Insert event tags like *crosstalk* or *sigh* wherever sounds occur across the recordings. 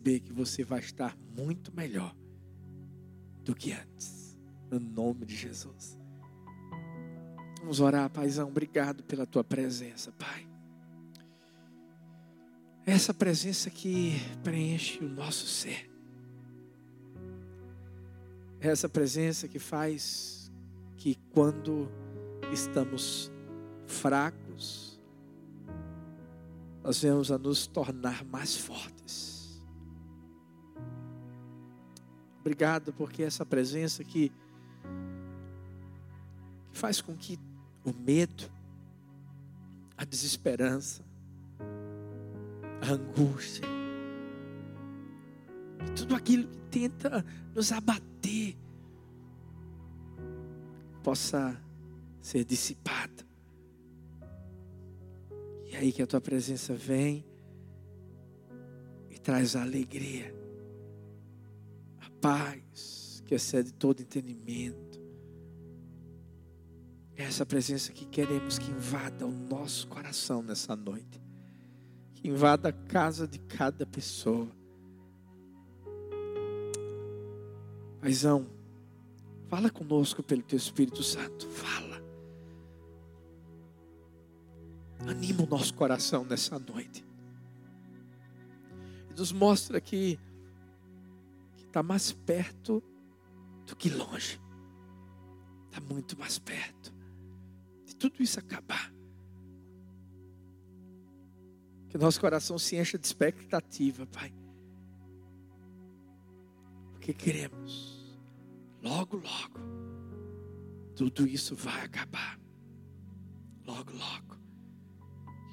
saber que você vai estar muito melhor do que antes. No nome de Jesus. Vamos orar, Paizão. Obrigado pela tua presença, Pai. Essa presença que preenche o nosso ser. Essa presença que faz que quando estamos fracos, nós venhamos a nos tornar mais fortes. Obrigado porque essa presença que, que faz com que o medo, a desesperança, a angústia, tudo aquilo que tenta nos abater, possa ser dissipado. E aí que a tua presença vem e traz a alegria, paz que excede todo entendimento. É essa presença que queremos que invada o nosso coração nessa noite, que invada a casa de cada pessoa. Paizão, fala conosco pelo teu Espírito Santo, fala. Anima o nosso coração nessa noite. E nos mostra que está mais perto do que longe. Está muito mais perto de tudo isso acabar. Que nosso coração se encha de expectativa, Pai. Porque queremos, logo, logo, tudo isso vai acabar. Logo, logo.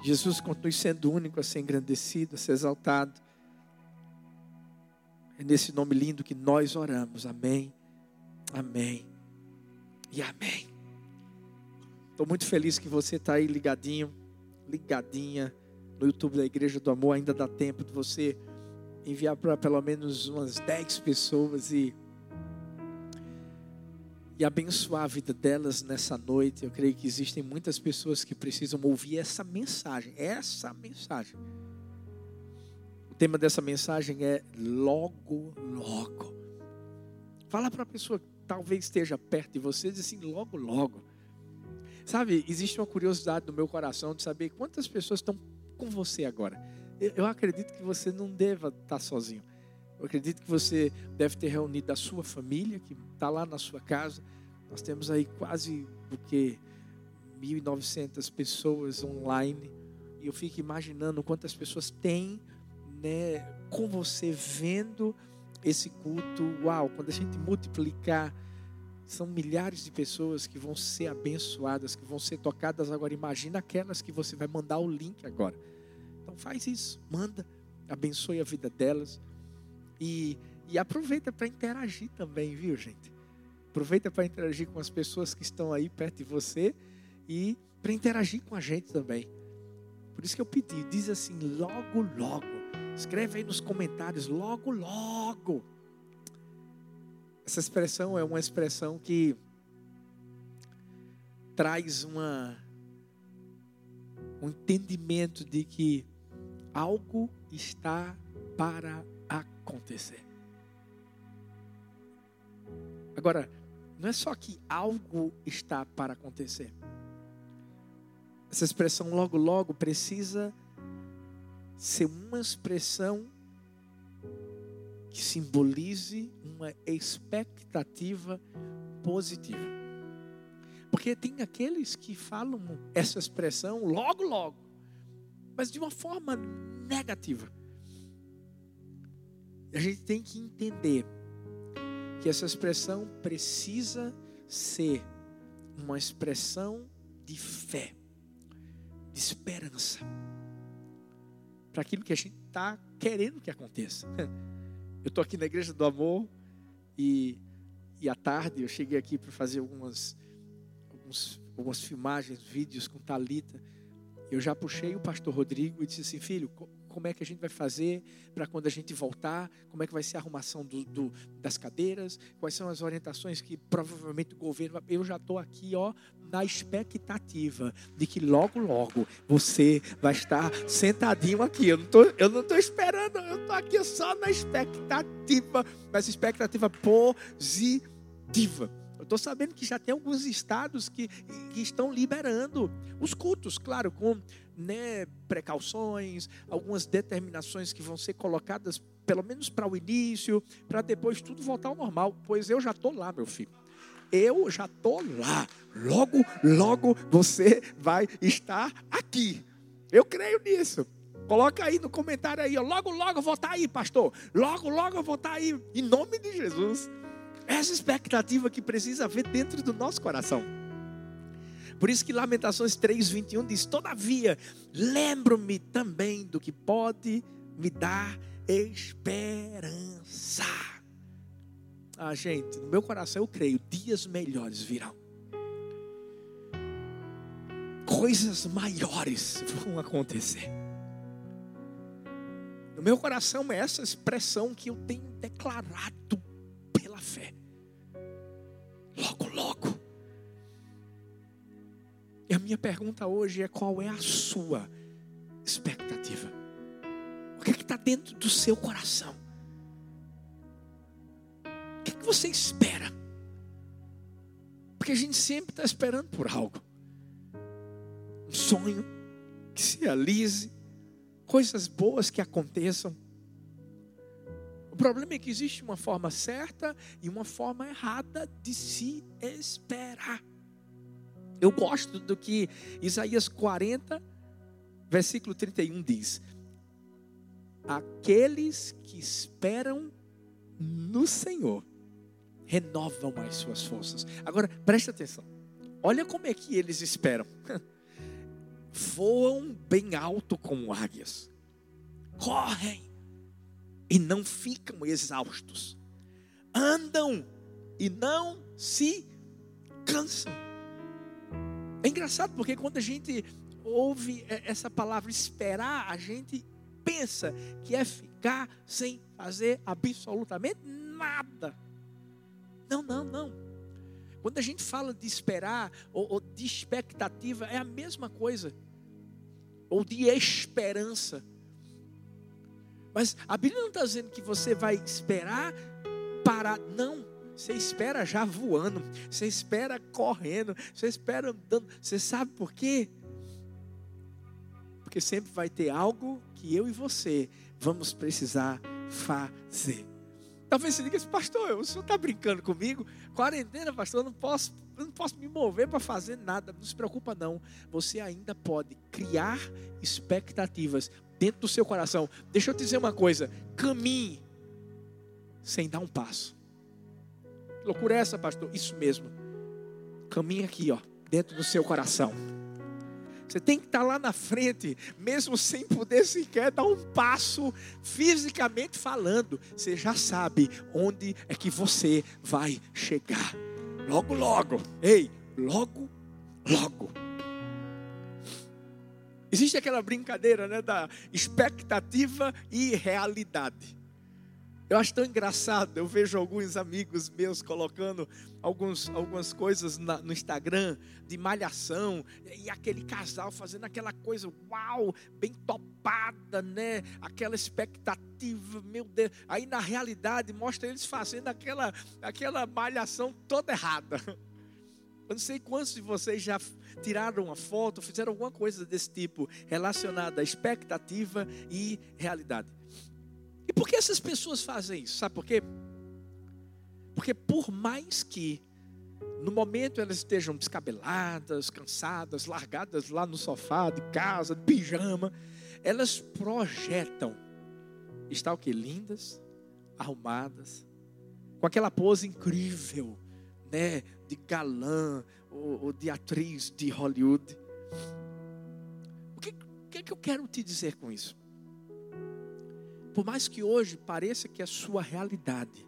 Jesus continue sendo único a ser engrandecido, a ser exaltado. É nesse nome lindo que nós oramos. Amém, amém e amém. Estou muito feliz que você está aí ligadinho, ligadinha no YouTube da Igreja do Amor. Ainda dá tempo de você enviar para pelo menos umas 10 pessoas e e abençoar a vida delas nessa noite. Eu creio que existem muitas pessoas que precisam ouvir essa mensagem, essa mensagem. Tema dessa mensagem é logo, logo. Fala para a pessoa que talvez esteja perto de você, diz assim, logo, logo. Sabe, existe uma curiosidade no meu coração de saber quantas pessoas estão com você agora. Eu acredito que você não deva estar sozinho. Eu acredito que você deve ter reunido a sua família, que está lá na sua casa. Nós temos aí quase o que 1.900 pessoas online. E eu fico imaginando quantas pessoas tem né, com você vendo esse culto. Uau, quando a gente multiplicar, são milhares de pessoas que vão ser abençoadas, que vão ser tocadas agora. Imagina aquelas que você vai mandar o link agora. Então faz isso, manda, abençoe a vida delas. E, e aproveita para interagir também, viu, gente? Aproveita para interagir com as pessoas que estão aí perto de você e para interagir com a gente também. Por isso que eu pedi, diz assim, logo, logo. Escreve aí nos comentários, logo, logo. Essa expressão é uma expressão que traz uma, um entendimento de que algo está para acontecer. Agora, não é só que algo está para acontecer. Essa expressão logo, logo precisa ser uma expressão que simbolize uma expectativa positiva. Porque tem aqueles que falam essa expressão logo, logo, mas de uma forma negativa. A gente tem que entender que essa expressão precisa ser uma expressão de fé, de esperança, para aquilo que a gente está querendo que aconteça. *laughs* Eu estou aqui na Igreja do Amor e, e à tarde eu cheguei aqui para fazer algumas, alguns, algumas filmagens, vídeos com Talita. Eu já puxei o pastor Rodrigo e disse assim, filho, como é que a gente vai fazer para quando a gente voltar, como é que vai ser a arrumação do, do, das cadeiras, quais são as orientações que provavelmente o governo. Eu já estou aqui, ó, na expectativa de que logo, logo você vai estar sentadinho aqui. Eu não tô, eu não estou esperando, eu estou aqui só na expectativa, mas expectativa positiva. Eu estou sabendo que já tem alguns estados que, que estão liberando os cultos, claro, com né, precauções, algumas determinações que vão ser colocadas, pelo menos para o início, para depois tudo voltar ao normal. Pois eu já estou lá, meu filho. Eu já estou lá. Logo, logo você vai estar aqui. Eu creio nisso. Coloca aí no comentário aí, ó. logo, logo eu vou estar aí, pastor. Logo, logo eu vou estar aí, em nome de Jesus. Essa expectativa que precisa haver dentro do nosso coração. Por isso que Lamentações 3:21 diz: "Todavia, lembro-me também do que pode me dar esperança." Ah, gente, no meu coração eu creio, dias melhores virão. Coisas maiores vão acontecer. No meu coração é essa expressão que eu tenho declarado pela fé. Logo, logo. E a minha pergunta hoje é: qual é a sua expectativa? O que é está dentro do seu coração? O que, é que você espera? Porque a gente sempre está esperando por algo. Um sonho que se realize, coisas boas que aconteçam. O problema é que existe uma forma certa e uma forma errada de se esperar. Eu gosto do que Isaías 40, versículo 31 diz: Aqueles que esperam no Senhor renovam as suas forças. Agora, preste atenção. Olha como é que eles esperam. *laughs* Voam bem alto como águias. Correm e não ficam exaustos. Andam e não se cansam. É engraçado porque quando a gente ouve essa palavra esperar, a gente pensa que é ficar sem fazer absolutamente nada. Não, não, não. Quando a gente fala de esperar ou, ou de expectativa, é a mesma coisa. Ou de esperança. Mas a Bíblia não está dizendo que você vai esperar para. Não. Você espera já voando, você espera correndo, você espera andando. Você sabe por quê? Porque sempre vai ter algo que eu e você vamos precisar fazer. Talvez você diga assim, pastor, o senhor está brincando comigo? Quarentena, pastor, eu não posso, eu não posso me mover para fazer nada. Não se preocupa, não. Você ainda pode criar expectativas dentro do seu coração. Deixa eu te dizer uma coisa: caminhe sem dar um passo loucura é essa, pastor? Isso mesmo. Caminha aqui, ó, dentro do seu coração. Você tem que estar lá na frente, mesmo sem poder sequer dar um passo fisicamente falando. Você já sabe onde é que você vai chegar. Logo, logo. Ei, logo, logo. Existe aquela brincadeira né, da expectativa e realidade. Eu acho tão engraçado, eu vejo alguns amigos meus colocando alguns, algumas coisas na, no Instagram de malhação, e aquele casal fazendo aquela coisa, uau, bem topada, né? Aquela expectativa, meu Deus. Aí na realidade mostra eles fazendo aquela, aquela malhação toda errada. Eu não sei quantos de vocês já tiraram uma foto, fizeram alguma coisa desse tipo relacionada à expectativa e realidade. E por que essas pessoas fazem isso? Sabe por quê? Porque por mais que no momento elas estejam descabeladas, cansadas, largadas lá no sofá de casa, de pijama, elas projetam estar o que lindas, arrumadas, com aquela pose incrível, né, de galã ou, ou de atriz de Hollywood. O que, que, é que eu quero te dizer com isso? Por mais que hoje pareça que a sua realidade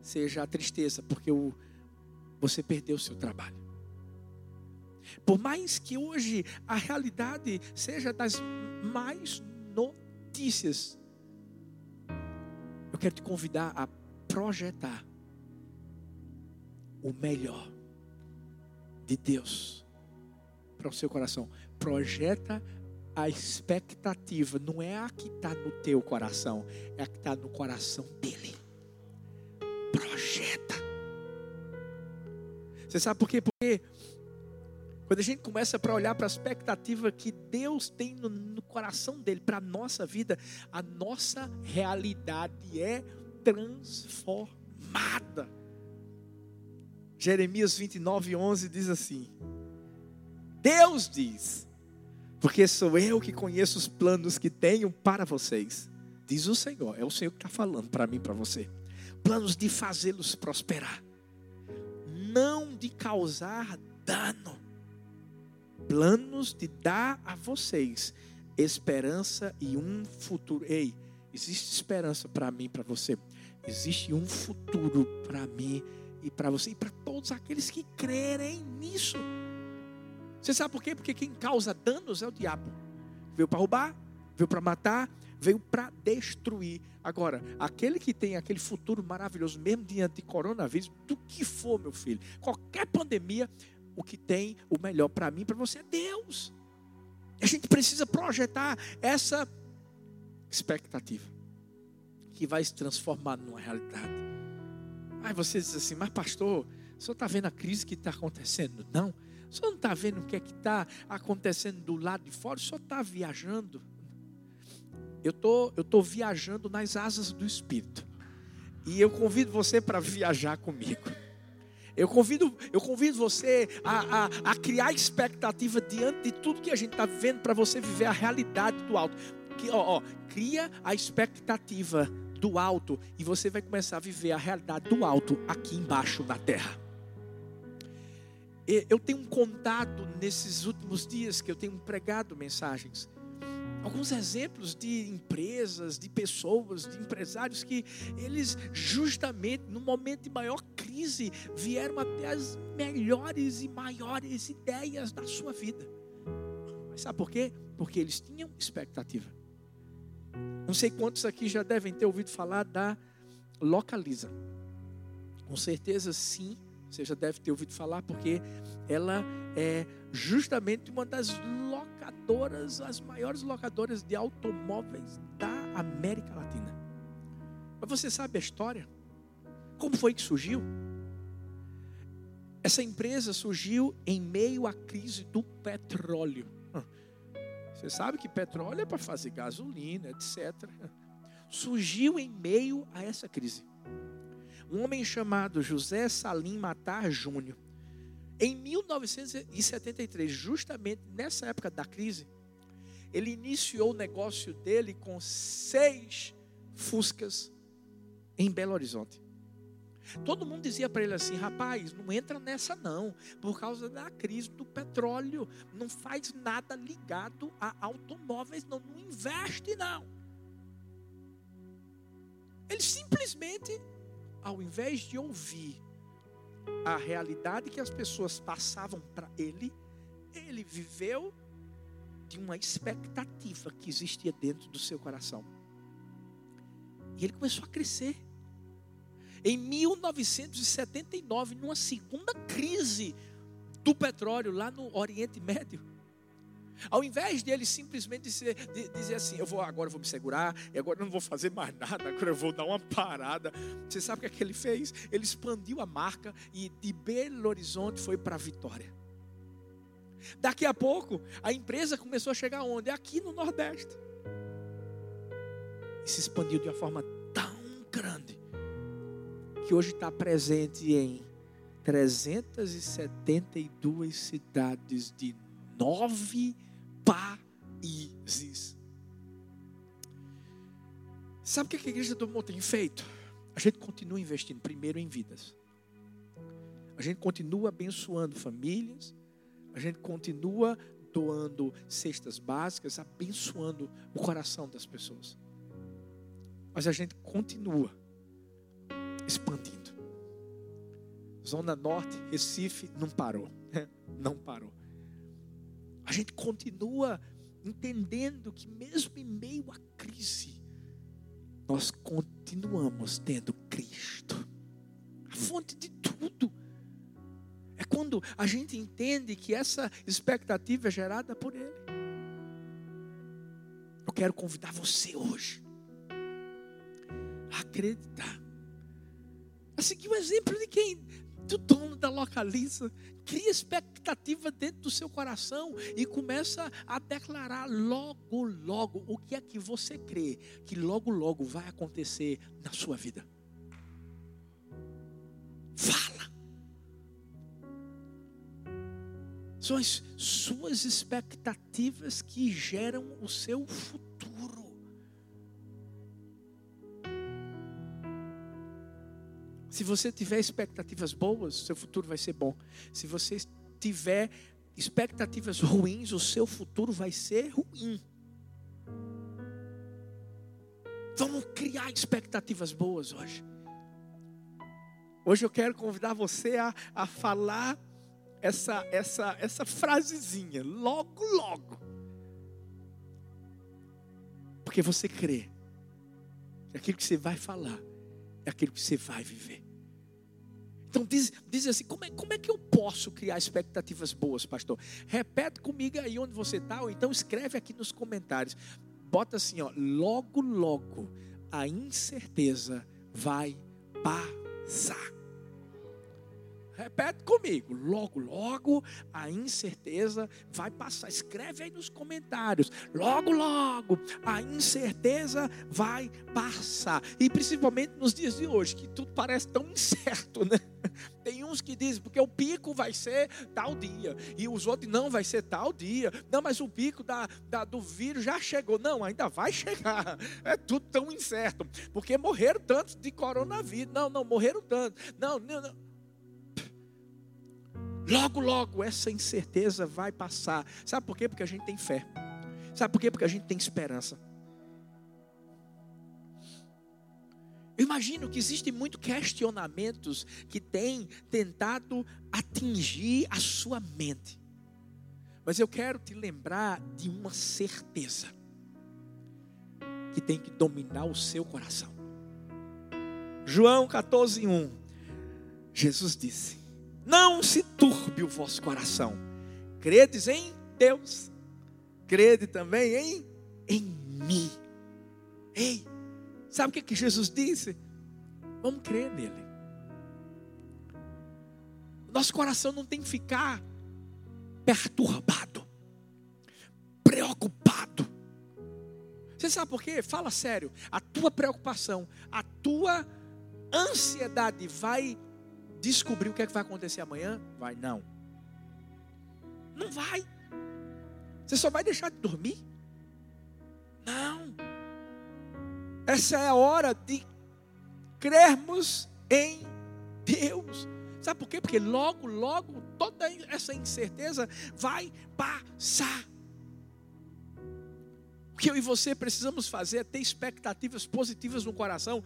seja a tristeza, porque o, você perdeu o seu trabalho. Por mais que hoje a realidade seja das mais notícias. Eu quero te convidar a projetar o melhor de Deus para o seu coração. Projeta a expectativa, não é a que está no teu coração, é a que está no coração dele. Projeta. Você sabe por quê? Porque quando a gente começa para olhar para a expectativa que Deus tem no, no coração dele, para a nossa vida, a nossa realidade é transformada. Jeremias 29, 11 diz assim: Deus diz, porque sou eu que conheço os planos que tenho para vocês, diz o Senhor, é o Senhor que está falando para mim, para você, planos de fazê-los prosperar, não de causar dano, planos de dar a vocês esperança e um futuro. Ei, existe esperança para mim, para você. Existe um futuro para mim e para você e para todos aqueles que crerem nisso. Você sabe por quê? Porque quem causa danos é o diabo. Veio para roubar, veio para matar, veio para destruir. Agora, aquele que tem aquele futuro maravilhoso, mesmo diante de coronavírus, do que for, meu filho, qualquer pandemia, o que tem o melhor para mim, para você é Deus. A gente precisa projetar essa expectativa que vai se transformar numa realidade. Aí você diz assim, mas pastor, o senhor está vendo a crise que está acontecendo? Não. O senhor não está vendo o que é que está acontecendo do lado de fora? O senhor está viajando. Eu tô, eu tô viajando nas asas do Espírito. E eu convido você para viajar comigo. Eu convido, eu convido você a, a, a criar expectativa diante de tudo que a gente está vivendo para você viver a realidade do alto. Que, ó, ó, cria a expectativa do alto e você vai começar a viver a realidade do alto aqui embaixo na terra. Eu tenho contado nesses últimos dias que eu tenho pregado mensagens alguns exemplos de empresas, de pessoas, de empresários que eles justamente no momento de maior crise vieram até as melhores e maiores ideias da sua vida. Mas sabe por quê? Porque eles tinham expectativa. Não sei quantos aqui já devem ter ouvido falar da Localiza. Com certeza sim, você já deve ter ouvido falar, porque ela é justamente uma das locadoras, as maiores locadoras de automóveis da América Latina. Mas você sabe a história? Como foi que surgiu? Essa empresa surgiu em meio à crise do petróleo. Você sabe que petróleo é para fazer gasolina, etc. Surgiu em meio a essa crise. Um homem chamado José Salim Matar Júnior, em 1973, justamente nessa época da crise, ele iniciou o negócio dele com seis Fuscas em Belo Horizonte. Todo mundo dizia para ele assim: rapaz, não entra nessa não, por causa da crise do petróleo. Não faz nada ligado a automóveis, não, não investe não. Ele simplesmente, ao invés de ouvir a realidade que as pessoas passavam para ele, ele viveu de uma expectativa que existia dentro do seu coração. E ele começou a crescer. Em 1979, numa segunda crise do petróleo lá no Oriente Médio, ao invés de ele simplesmente dizer, dizer assim, eu vou agora eu vou me segurar, e agora eu não vou fazer mais nada, agora eu vou dar uma parada. Você sabe o que, é que ele fez? Ele expandiu a marca e de Belo Horizonte foi para Vitória. Daqui a pouco, a empresa começou a chegar onde? Aqui no Nordeste. E se expandiu de uma forma tão grande que hoje está presente em 372 cidades de nove países. Sabe o que a igreja do amor tem feito? A gente continua investindo primeiro em vidas. A gente continua abençoando famílias. A gente continua doando cestas básicas, abençoando o coração das pessoas. Mas a gente continua expandindo. Zona Norte, Recife, não parou. Não parou. A gente continua entendendo que mesmo em meio à crise, nós continuamos tendo Cristo, a fonte de tudo. É quando a gente entende que essa expectativa é gerada por Ele. Eu quero convidar você hoje a acreditar, a seguir o exemplo de quem? Do dono da localiza. Cria expectativa dentro do seu coração e começa a declarar logo, logo o que é que você crê que logo, logo vai acontecer na sua vida. Fala. São as suas expectativas que geram o seu futuro. Se você tiver expectativas boas, seu futuro vai ser bom. Se você tiver expectativas ruins, o seu futuro vai ser ruim. Vamos criar expectativas boas hoje. Hoje eu quero convidar você a, a falar essa, essa, essa frasezinha, logo, logo. Porque você crê que aquilo que você vai falar é aquilo que você vai viver. Então diz, diz assim, como é, como é que eu posso criar expectativas boas, pastor? Repete comigo aí onde você está, ou então escreve aqui nos comentários. Bota assim, ó, logo, logo a incerteza vai passar. Repete comigo. Logo, logo a incerteza vai passar. Escreve aí nos comentários. Logo, logo a incerteza vai passar. E principalmente nos dias de hoje, que tudo parece tão incerto, né? *laughs* Tem uns que dizem, porque o pico vai ser tal dia, e os outros não vai ser tal dia. Não, mas o pico da, da, do vírus já chegou. Não, ainda vai chegar. *laughs* É tudo tão incerto. Porque morreram tantos de coronavírus. Não, não, morreram tantos. Não, não, não. Logo, logo essa incerteza vai passar. Sabe por quê? Porque a gente tem fé. Sabe por quê? Porque a gente tem esperança. Eu imagino que existem muitos questionamentos que têm tentado atingir a sua mente. Mas eu quero te lembrar de uma certeza que tem que dominar o seu coração. João 14:1. Jesus disse: não se turbe o vosso coração. Credes em Deus. Crede também em, em mim. Ei, sabe o que, que Jesus disse? Vamos crer nele. Nosso coração não tem que ficar perturbado, preocupado. Você sabe por quê? Fala sério. A tua preocupação, a tua ansiedade vai descobrir o que, é que vai acontecer amanhã? Vai, não. Não vai. Você só vai deixar de dormir? Não. Essa é a hora de crermos em Deus. Sabe por quê? Porque logo, logo, toda essa incerteza vai passar. O que eu e você precisamos fazer é ter expectativas positivas no coração.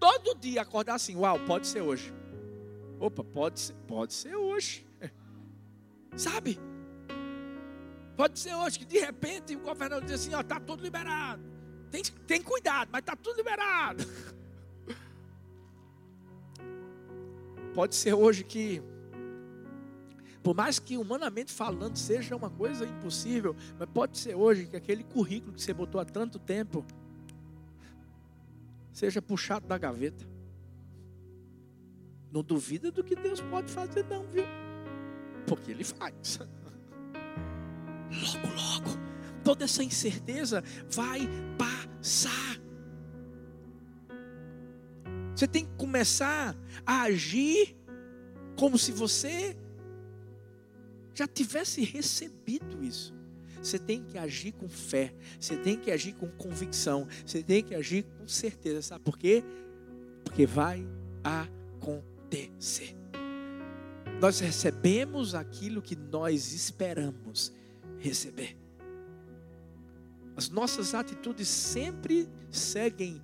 Todo dia acordar assim, uau, pode ser hoje. Opa, pode ser, pode ser hoje. Sabe? Pode ser hoje que de repente o governador diz assim, ó, tá tudo liberado. Tem, tem cuidado, mas tá tudo liberado. *laughs* Pode ser hoje que por mais que humanamente falando seja uma coisa impossível, mas pode ser hoje que aquele currículo que você botou há tanto tempo seja puxado da gaveta. Não duvida do que Deus pode fazer, não, viu? Porque Ele faz. *laughs* Logo, logo, toda essa incerteza vai passar. Você tem que começar a agir como se você já tivesse recebido isso. Você tem que agir com fé, você tem que agir com convicção, você tem que agir com certeza. Sabe por quê? Porque vai acontecer Nós recebemos aquilo que nós esperamos receber. As nossas atitudes sempre seguem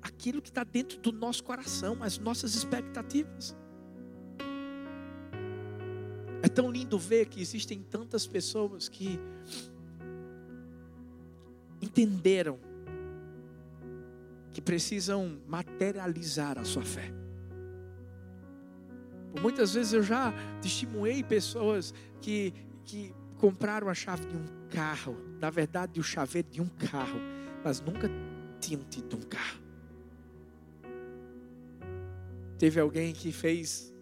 aquilo que está dentro do nosso coração, as nossas expectativas. É tão lindo ver que existem tantas pessoas que entenderam que precisam materializar a sua fé. Muitas vezes eu já testemunhei pessoas que, que compraram a chave de um carro, na verdade, o chaveiro de um carro, mas nunca tinham tido um carro. Teve alguém que fez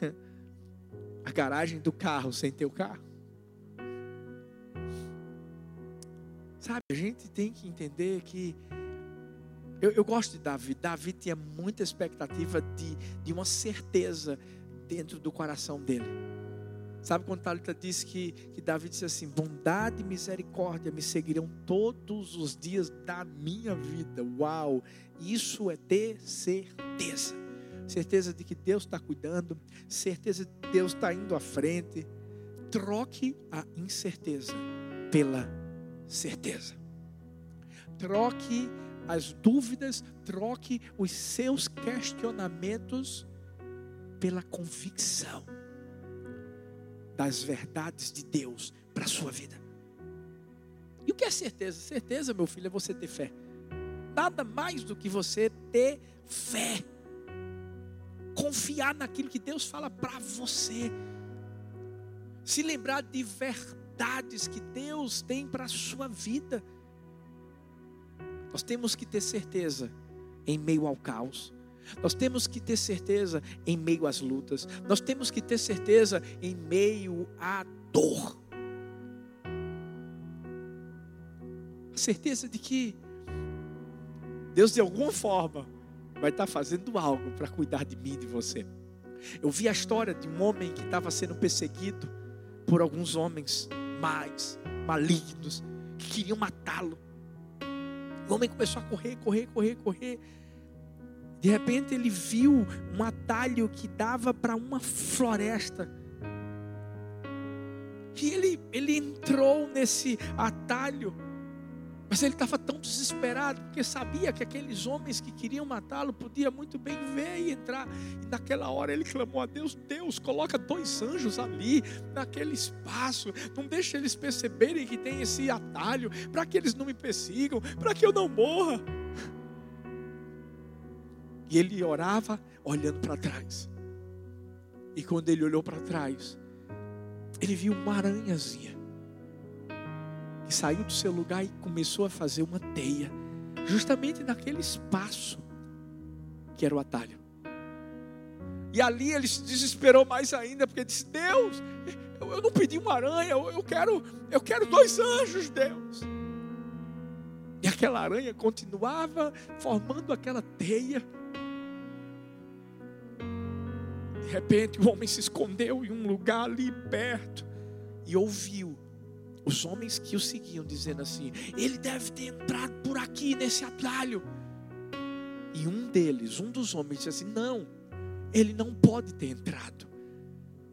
*laughs* a garagem do carro sem ter o carro. Sabe, a gente tem que entender que. Eu, eu gosto de Davi. Davi tinha muita expectativa de, de uma certeza dentro do coração dele. Sabe quando Talita disse que, que Davi disse assim: bondade e misericórdia me seguirão todos os dias da minha vida. Uau! Isso é ter certeza. Certeza de que Deus está cuidando, certeza de que Deus está indo à frente. Troque a incerteza pela certeza. Troque as dúvidas, troque os seus questionamentos pela convicção das verdades de Deus para a sua vida. E o que é certeza? Certeza, meu filho, é você ter fé. Nada mais do que você ter fé. Confiar naquilo que Deus fala para você. Se lembrar de verdades que Deus tem para a sua vida. Nós temos que ter certeza em meio ao caos nós temos que ter certeza em meio às lutas. Nós temos que ter certeza em meio à dor. A certeza de que Deus, de alguma forma, vai estar fazendo algo para cuidar de mim e de você. Eu vi a história de um homem que estava sendo perseguido por alguns homens mais malignos que queriam matá-lo. O homem começou a correr, correr, correr, correr. De repente ele viu um atalho que dava para uma floresta. E ele, ele entrou nesse atalho. Mas ele estava tão desesperado, porque sabia que aqueles homens que queriam matá-lo podiam muito bem ver e entrar. E naquela hora ele clamou a Deus: Deus, coloca dois anjos ali, naquele espaço. Não deixe eles perceberem que tem esse atalho, para que eles não me persigam, para que eu não morra. E ele orava olhando para trás. E quando ele olhou para trás, ele viu uma aranhazinha que saiu do seu lugar e começou a fazer uma teia, justamente naquele espaço que era o atalho. E ali ele se desesperou mais ainda, porque disse: Deus, eu não pedi uma aranha, eu quero, eu quero dois anjos, Deus. E aquela aranha continuava formando aquela teia. De repente, o homem se escondeu em um lugar ali perto e ouviu os homens que o seguiam dizendo assim: Ele deve ter entrado por aqui nesse atalho. E um deles, um dos homens, disse assim: Não, ele não pode ter entrado.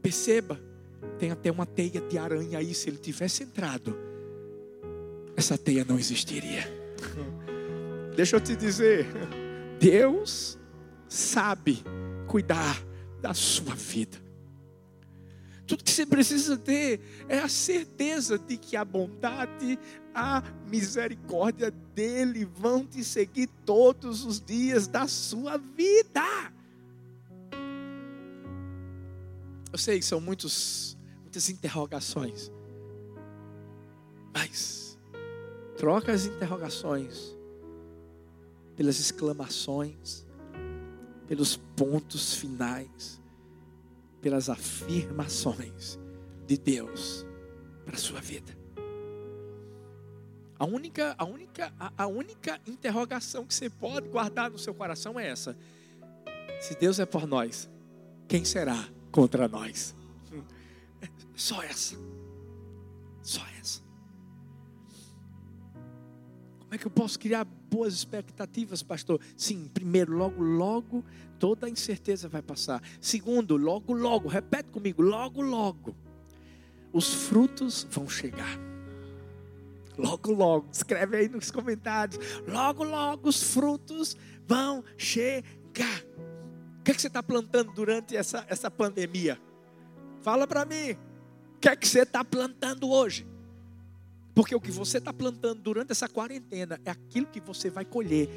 Perceba, tem até uma teia de aranha aí. Se ele tivesse entrado, essa teia não existiria. *laughs* Deixa eu te dizer, Deus sabe cuidar da sua vida. Tudo que você precisa ter é a certeza de que a bondade, a misericórdia dele vão te seguir todos os dias da sua vida. Eu sei que são muitos, muitas interrogações, mas troca as interrogações pelas exclamações pelos pontos finais, pelas afirmações de Deus para a sua vida. A única, a única, a, única interrogação que você pode guardar no seu coração é essa: se Deus é por nós, quem será contra nós? *laughs* Só essa. Só essa. Como é que eu posso criar boas expectativas, pastor? Sim, primeiro, logo, logo, toda a incerteza vai passar. Segundo, logo, logo, repete comigo, logo, logo, os frutos vão chegar. Logo, logo, escreve aí nos comentários. Logo, logo, os frutos vão chegar. O que, é que você está plantando durante essa, essa pandemia? Fala para mim. O que é que você está plantando hoje? Porque o que você está plantando durante essa quarentena é aquilo que você vai colher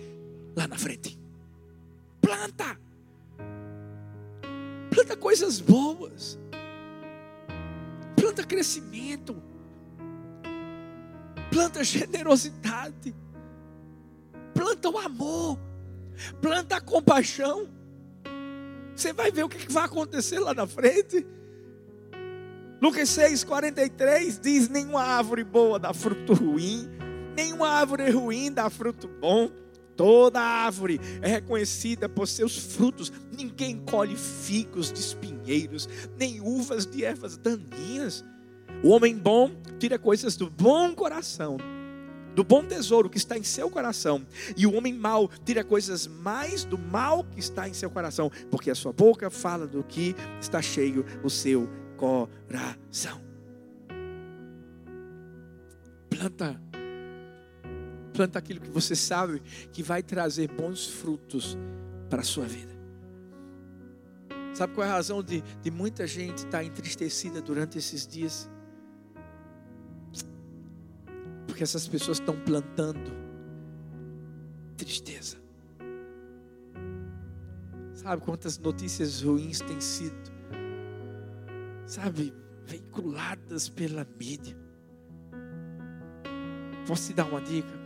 lá na frente. Planta. Planta coisas boas. Planta crescimento. Planta generosidade. Planta o amor. Planta a compaixão. Você vai ver o que vai acontecer lá na frente. Lucas 6, 43 diz: Nenhuma árvore boa dá fruto ruim, nenhuma árvore ruim dá fruto bom. Toda árvore é reconhecida por seus frutos. Ninguém colhe figos de espinheiros, nem uvas de ervas daninhas. O homem bom tira coisas do bom coração, do bom tesouro que está em seu coração. E o homem mau tira coisas mais do mal que está em seu coração, porque a sua boca fala do que está cheio o seu coração. Planta planta aquilo que você sabe que vai trazer bons frutos para a sua vida. Sabe qual é a razão de, de muita gente estar tá entristecida durante esses dias? Porque essas pessoas estão plantando tristeza. Sabe quantas notícias ruins têm sido, sabe, veiculadas pela mídia? Posso te dar uma dica?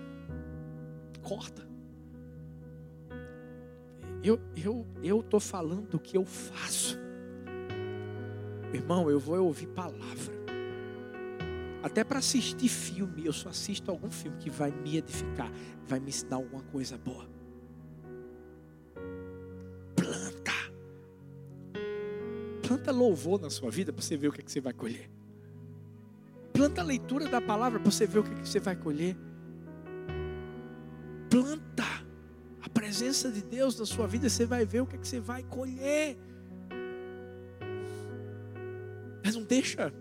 corta. Eu eu eu tô falando o que eu faço. Irmão, eu vou ouvir palavra. Até para assistir filme, eu só assisto algum filme que vai me edificar, vai me ensinar alguma coisa boa. Planta louvor na sua vida para você ver o que, é que você vai colher. Planta a leitura da palavra para você ver o que, é que você vai colher planta a presença de Deus na sua vida, você vai ver o que, é que você vai colher. Mas não deixa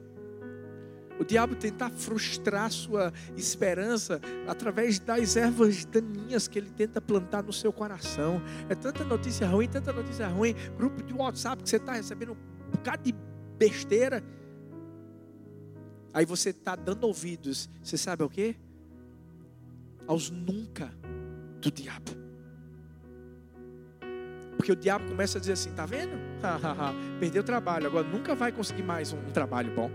o diabo tentar frustrar sua esperança através das ervas daninhas que ele tenta plantar no seu coração. É tanta notícia ruim, tanta notícia ruim, grupo de WhatsApp que você está recebendo bocado de besteira. Aí você está dando ouvidos, você sabe o que? Aos nunca do diabo. Porque o diabo começa a dizer assim: tá vendo? *laughs* Perdeu trabalho, agora nunca vai conseguir mais um trabalho bom.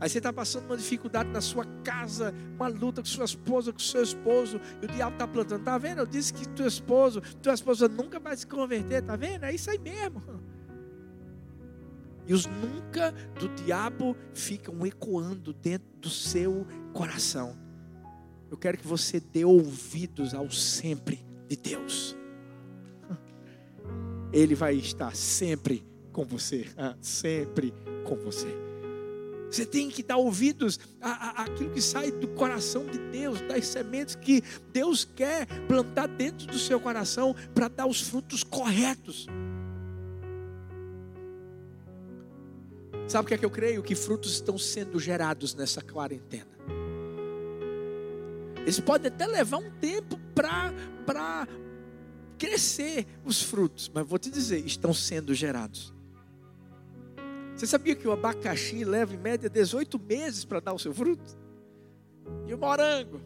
Aí você está passando uma dificuldade na sua casa, uma luta com sua esposa, com seu esposo, e o diabo está plantando, tá vendo? Eu disse que teu esposo, tua esposa nunca vai se converter, tá vendo? É isso aí mesmo. E os nunca do diabo ficam ecoando dentro do seu coração. Eu quero que você dê ouvidos ao sempre de Deus. *laughs* Ele vai estar sempre com você, ah, sempre com você. Você tem que dar ouvidos àquilo que sai do coração de Deus, das sementes que Deus quer plantar dentro do seu coração para dar os frutos corretos. Sabe o que é que eu creio? Que frutos estão sendo gerados nessa quarentena. Eles podem até levar um tempo para crescer os frutos, mas vou te dizer, estão sendo gerados. Você sabia que o abacaxi leva em média 18 meses para dar o seu fruto? E o morango?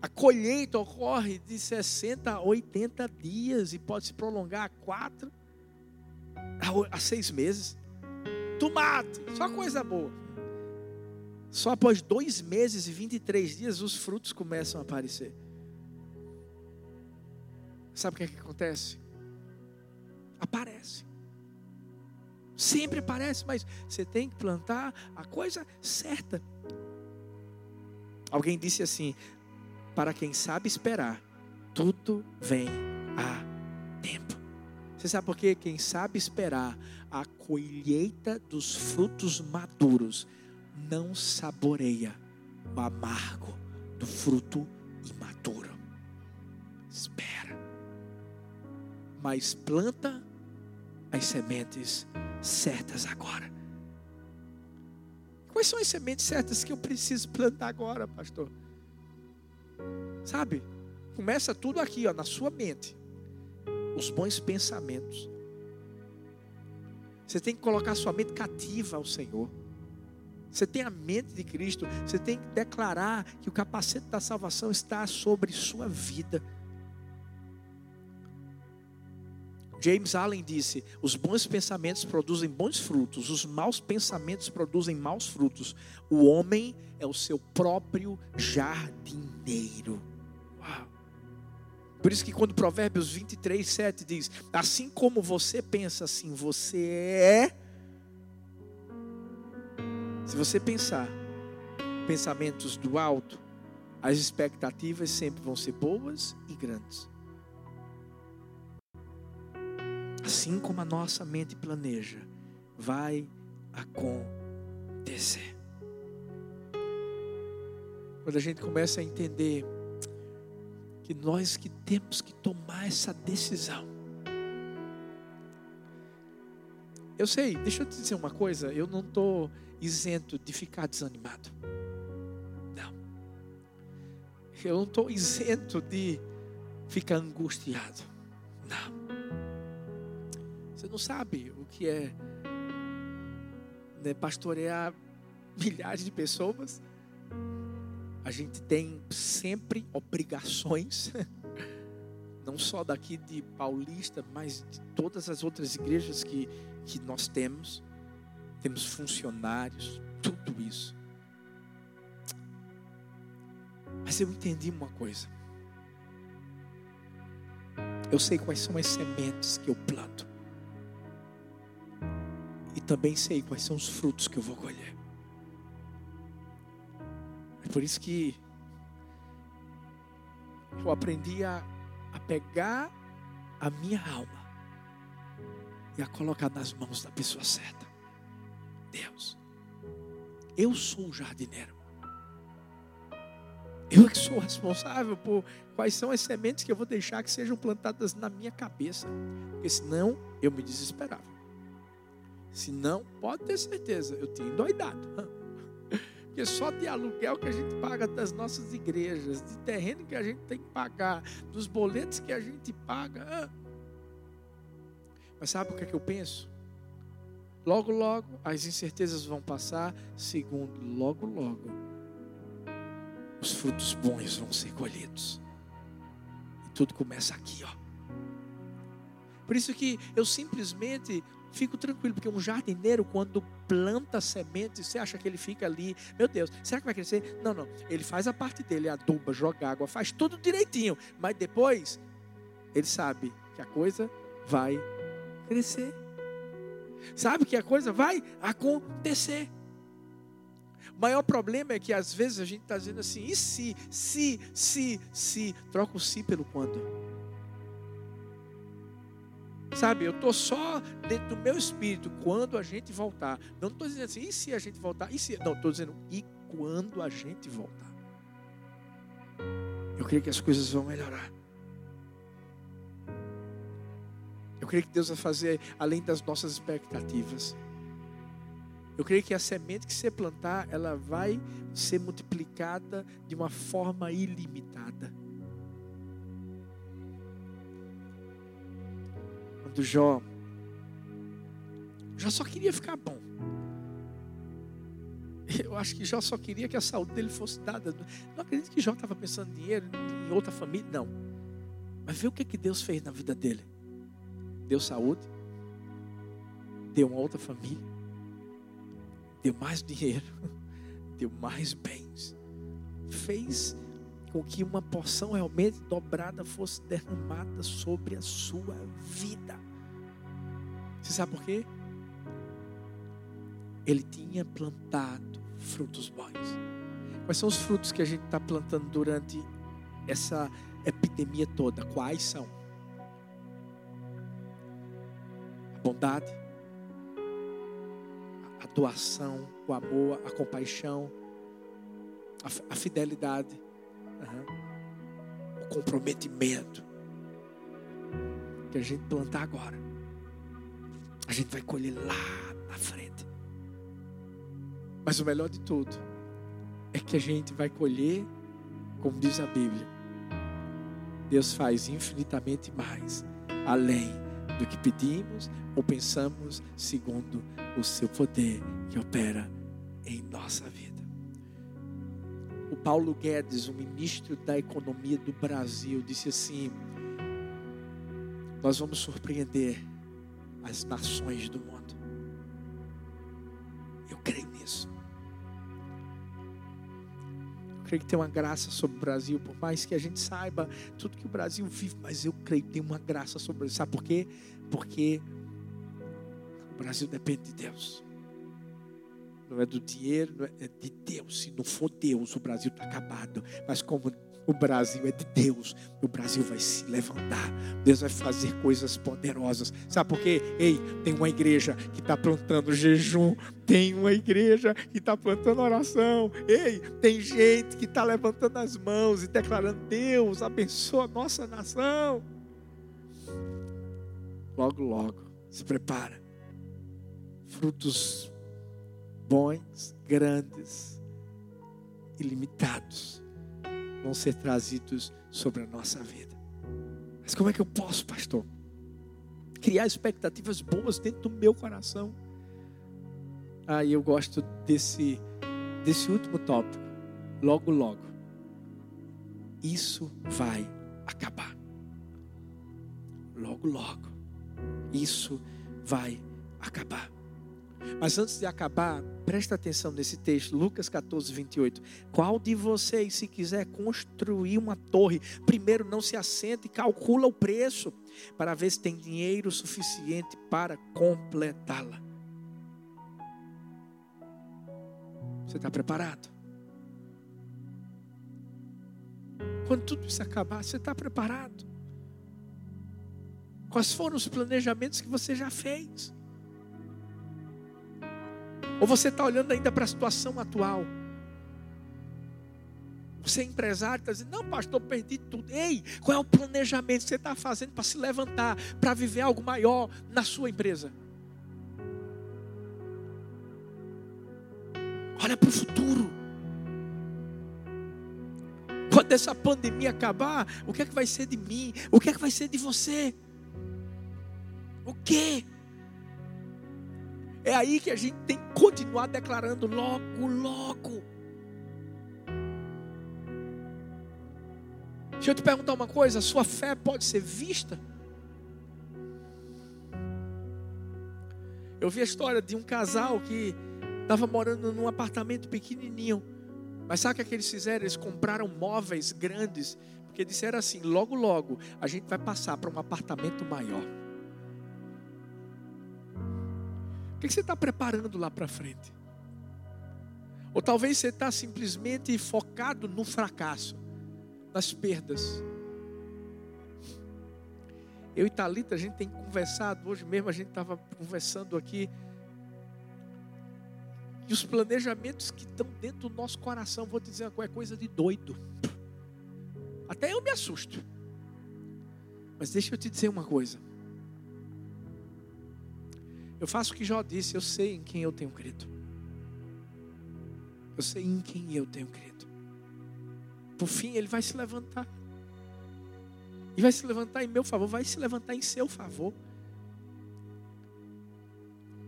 A colheita ocorre de 60 a 80 dias e pode se prolongar a 4 a 6 meses. Tomate, só coisa boa. Só após dois meses e 23 dias os frutos começam a aparecer. Sabe o que, é que acontece? Aparece. Sempre aparece, mas você tem que plantar a coisa certa. Alguém disse assim: para quem sabe esperar, tudo vem a tempo. Você sabe por quê? Quem sabe esperar a colheita dos frutos maduros não saboreia o amargo do fruto imaturo. Espera. Mas planta as sementes certas agora. Quais são as sementes certas que eu preciso plantar agora, pastor? Sabe? Começa tudo aqui, ó, na sua mente. Os bons pensamentos. Você tem que colocar sua mente cativa ao Senhor. Você tem a mente de Cristo, você tem que declarar que o capacete da salvação está sobre sua vida. James Allen disse: os bons pensamentos produzem bons frutos, os maus pensamentos produzem maus frutos. O homem é o seu próprio jardineiro. Uau. Por isso que quando Provérbios 23, 7 diz: Assim como você pensa, assim você é se você pensar pensamentos do alto, as expectativas sempre vão ser boas e grandes. Assim como a nossa mente planeja, vai acontecer. Quando a gente começa a entender que nós que temos que tomar essa decisão. Eu sei, deixa eu te dizer uma coisa, eu não estou isento de ficar desanimado. Não. Eu não estou isento de ficar angustiado. Não. Você não sabe o que é né, pastorear *laughs* milhares de pessoas. A gente tem sempre obrigações, *laughs* não só daqui de Paulista, mas de todas as outras igrejas que, que nós temos temos funcionários, tudo isso. Mas eu entendi uma coisa. Eu sei quais são as sementes que eu planto. E também sei quais são os frutos que eu vou colher. Por isso que eu aprendi a, a pegar a minha alma e a colocar nas mãos da pessoa certa. Deus. Eu sou o jardineiro. Eu que sou responsável por quais são as sementes que eu vou deixar que sejam plantadas na minha cabeça. Porque senão eu me desesperava. Senão, pode ter certeza, eu tinha endoidado. Porque só de aluguel que a gente paga das nossas igrejas, de terreno que a gente tem que pagar, dos boletos que a gente paga. Mas sabe o que, é que eu penso? Logo, logo, as incertezas vão passar. Segundo, logo, logo, os frutos bons vão ser colhidos. E tudo começa aqui, ó. Por isso que eu simplesmente fico tranquilo, porque um jardineiro, quando planta sementes, você acha que ele fica ali, meu Deus, será que vai crescer? Não, não. Ele faz a parte dele, aduba, joga água, faz tudo direitinho. Mas depois, ele sabe que a coisa vai crescer sabe que a coisa vai acontecer. O maior problema é que às vezes a gente está dizendo assim, e se, se, se, se, troca o se pelo quando. Sabe, eu estou só dentro do meu espírito quando a gente voltar. Não estou dizendo assim, e se a gente voltar? E se? Não, estou dizendo, e quando a gente voltar? Eu creio que as coisas vão melhorar. Eu creio que Deus vai fazer além das nossas expectativas. Eu creio que a semente que você plantar, ela vai ser multiplicada de uma forma ilimitada. Quando Jó, Jó só queria ficar bom. Eu acho que Jó só queria que a saúde dele fosse dada. Não acredito que Jó estava pensando em dinheiro, em outra família, não. Mas vê o que, que Deus fez na vida dele deu saúde, deu uma outra família, deu mais dinheiro, *laughs* deu mais bens, fez com que uma porção realmente dobrada fosse derramada sobre a sua vida. Sabe por quê? Ele tinha plantado frutos bons. Quais são os frutos que a gente está plantando durante essa epidemia toda? Quais são? bondade, a doação, o amor, a compaixão, a, a fidelidade, uhum. o comprometimento que a gente plantar agora, a gente vai colher lá na frente. Mas o melhor de tudo é que a gente vai colher, como diz a Bíblia, Deus faz infinitamente mais, além do que pedimos ou pensamos, segundo o seu poder que opera em nossa vida. O Paulo Guedes, o ministro da Economia do Brasil, disse assim: Nós vamos surpreender as nações do mundo. Eu creio nisso. Eu creio que tem uma graça sobre o Brasil, por mais que a gente saiba tudo que o Brasil vive, mas eu creio que tem uma graça sobre ele. Sabe por quê? Porque o Brasil depende de Deus. Não é do dinheiro, não é de Deus. Se não for Deus, o Brasil está acabado. Mas como o Brasil é de Deus. O Brasil vai se levantar. Deus vai fazer coisas poderosas. Sabe por quê? Ei, tem uma igreja que está plantando jejum. Tem uma igreja que está plantando oração. Ei, tem gente que está levantando as mãos e declarando: Deus abençoa a nossa nação. Logo, logo, se prepara. Frutos bons, grandes, ilimitados vão ser trazidos sobre a nossa vida. Mas como é que eu posso, pastor? Criar expectativas boas dentro do meu coração. Ah, eu gosto desse, desse último tópico. Logo, logo. Isso vai acabar. Logo, logo. Isso vai acabar. Mas antes de acabar, presta atenção nesse texto, Lucas 14, 28. Qual de vocês, se quiser construir uma torre, primeiro não se assenta e calcula o preço, para ver se tem dinheiro suficiente para completá-la? Você está preparado? Quando tudo isso acabar, você está preparado? Quais foram os planejamentos que você já fez? Ou você está olhando ainda para a situação atual? Você é empresário, está dizendo, não, pastor, perdi tudo. Ei, qual é o planejamento que você está fazendo para se levantar, para viver algo maior na sua empresa? Olha para o futuro. Quando essa pandemia acabar, o que é que vai ser de mim? O que é que vai ser de você? O que? É aí que a gente tem que continuar declarando logo, logo. Deixa eu te perguntar uma coisa: sua fé pode ser vista? Eu vi a história de um casal que estava morando num apartamento pequenininho. Mas sabe o que, é eles fizeram? Eles compraram móveis grandes, porque disseram assim: logo, logo, a gente vai passar para um apartamento maior. Que você está preparando lá para frente? Ou talvez você está simplesmente focado no fracasso, nas perdas. Eu e Thalita, a gente tem conversado, hoje mesmo a gente estava conversando aqui. E os planejamentos que estão dentro do nosso coração, vou te dizer uma coisa de doido. Até eu me assusto. Mas deixa eu te dizer uma coisa. Eu faço o que Jó disse, eu sei em quem eu tenho crido. Eu sei em quem eu tenho crido. Por fim, ele vai se levantar. E vai se levantar em meu favor, vai se levantar em seu favor.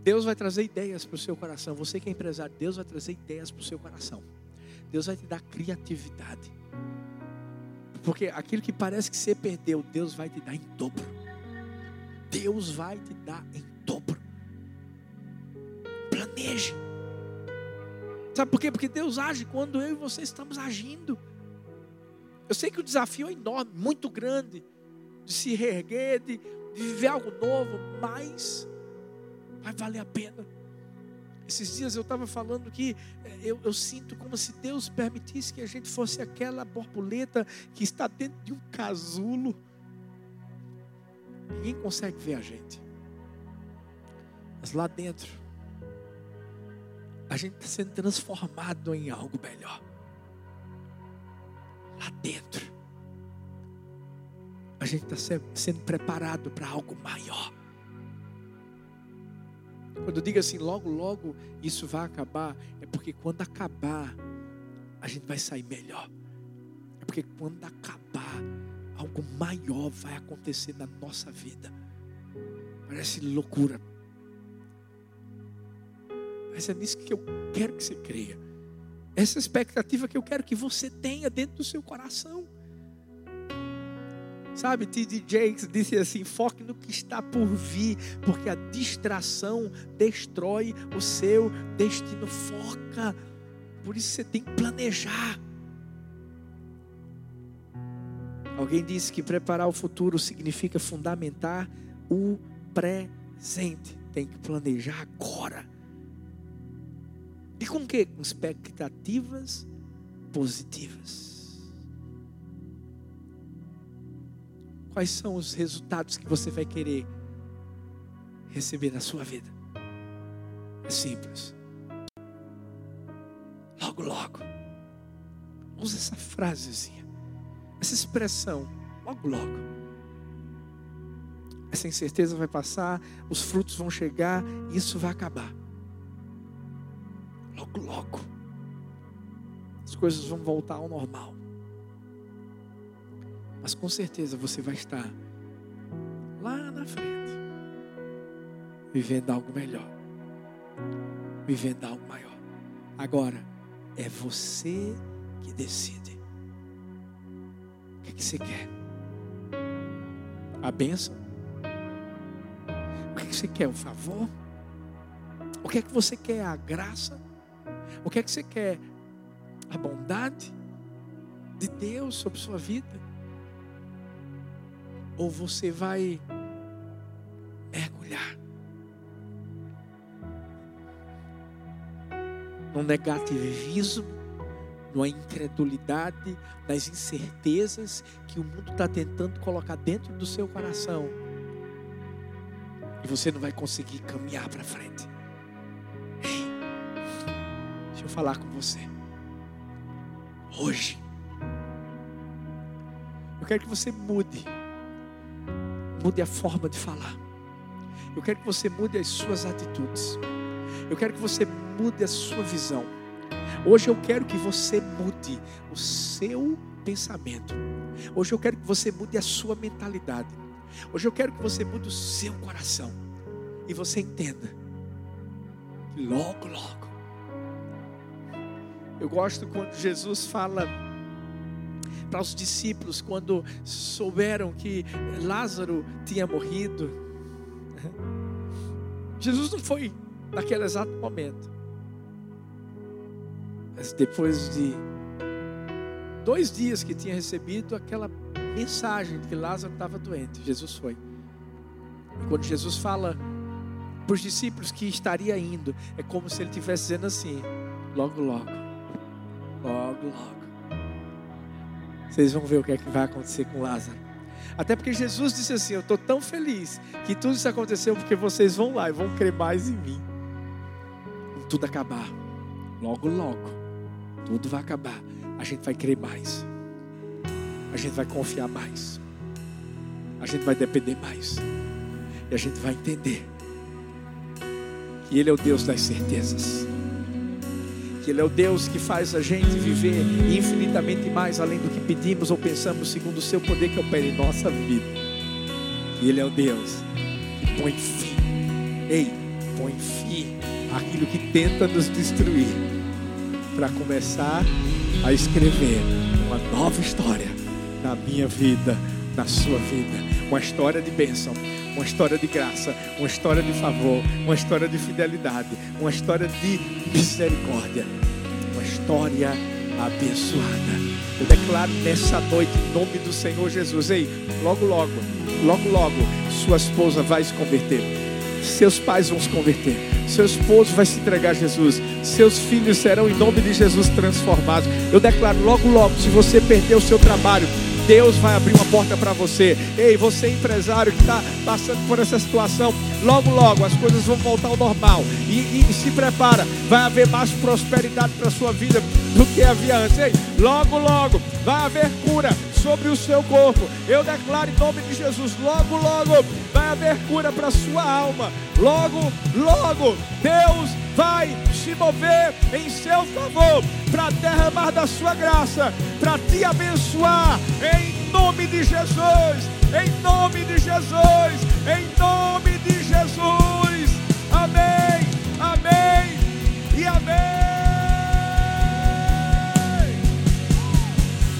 Deus vai trazer ideias para o seu coração. Você que é empresário, Deus vai trazer ideias para o seu coração. Deus vai te dar criatividade. Porque aquilo que parece que você perdeu, Deus vai te dar em dobro. Deus vai te dar em planeje. Sabe por quê? Porque Deus age quando eu e você estamos agindo. Eu sei que o desafio é enorme, muito grande, de se reerguer, de, de viver algo novo, mas vai valer a pena. Esses dias eu estava falando que eh, eu, eu, sinto como se Deus permitisse que a gente fosse aquela borboleta que está dentro de um casulo. Ninguém consegue ver a gente. Mas lá dentro a gente está sendo transformado em algo melhor. Lá dentro. A gente está sendo preparado para algo maior. Quando eu digo assim, logo, logo isso vai acabar, é porque quando acabar, a gente vai sair melhor. É porque quando acabar, algo maior vai acontecer na nossa vida. Parece loucura, Mas é nisso que eu quero que você creia. Essa expectativa que eu quero que você tenha dentro do seu coração. Sabe, T.D. Jakes disse assim: foque no que está por vir, porque a distração destrói o seu destino. Foca, por isso você tem que planejar. Alguém disse que preparar o futuro significa fundamentar o presente. Tem que planejar agora. E com que? Com expectativas positivas. Quais são os resultados que você vai querer receber na sua vida? É simples. Logo, logo. Usa essa frasezinha, essa expressão. Logo, logo. Essa incerteza vai passar, os frutos vão chegar e isso vai acabar. Logo. As coisas vão voltar ao normal. Mas com certeza você vai estar lá na frente, vivendo algo melhor, vivendo algo maior. Agora, é você que decide. O que, é que você quer? A bênção? O que, é que você quer? O favor? O que é que você quer? A graça? O que é que você quer? A bondade de Deus sobre sua vida? ou você vai mergulhar no negativismo, numa incredulidade, nas incertezas que o mundo está tentando colocar dentro do seu coração. E você não vai conseguir caminhar para frente. Falar com você. Hoje, eu quero que você mude mude a forma de falar. Eu quero que você mude as suas atitudes. Eu quero que você mude a sua visão. Hoje eu quero que você mude o seu pensamento. Hoje eu quero que você mude a sua mentalidade. Hoje eu quero que você mude o seu coração. E você entenda logo, logo. Eu gosto quando Jesus fala para os discípulos quando souberam que Lázaro tinha morrido. Jesus não foi naquele exato momento. Mas depois de dois dias que tinha recebido aquela mensagem de que Lázaro estava doente, Jesus foi. E quando Jesus fala para os discípulos que estaria indo, é como se ele estivesse dizendo assim: logo, logo, logo, logo vocês vão ver o que é que vai acontecer com Lázaro. Até porque Jesus disse assim: Eu estou tão feliz que tudo isso aconteceu porque vocês vão lá e vão crer mais em mim. Quando tudo acabar, logo, logo, tudo vai acabar. A gente vai crer mais. A gente vai confiar mais. A gente vai depender mais. E a gente vai entender que Ele é o Deus das certezas que Ele é o Deus que faz a gente viver infinitamente mais além do que pedimos ou pensamos, segundo o seu poder que opera em nossa vida. E Ele é o Deus que põe fim, ei, põe fim àquilo que tenta nos destruir, para começar a escrever uma nova história na minha vida, na sua vida, uma história de bênção uma história de graça, uma história de favor, uma história de fidelidade, uma história de misericórdia, uma história abençoada. Eu declaro nessa noite, em nome do Senhor Jesus, ei, logo, logo, logo, logo, sua esposa vai se converter, seus pais vão se converter, seu esposo vai se entregar a Jesus, seus filhos serão, em nome de Jesus, transformados. Eu declaro logo, logo, se você perder o seu trabalho, Deus vai abrir uma porta para você. Ei, você empresário que está passando por essa situação, logo, logo as coisas vão voltar ao normal. E, e, e se prepara, vai haver mais prosperidade para a sua vida do que havia antes. Ei, logo, logo vai haver cura sobre o seu corpo. Eu declaro em nome de Jesus, logo, logo vai haver cura para a sua alma. Logo, logo, Deus vai se mover em seu favor para derramar da sua graça, para te abençoar em nome de Jesus, em nome de Jesus, em nome de Jesus. Amém. Amém. E amém.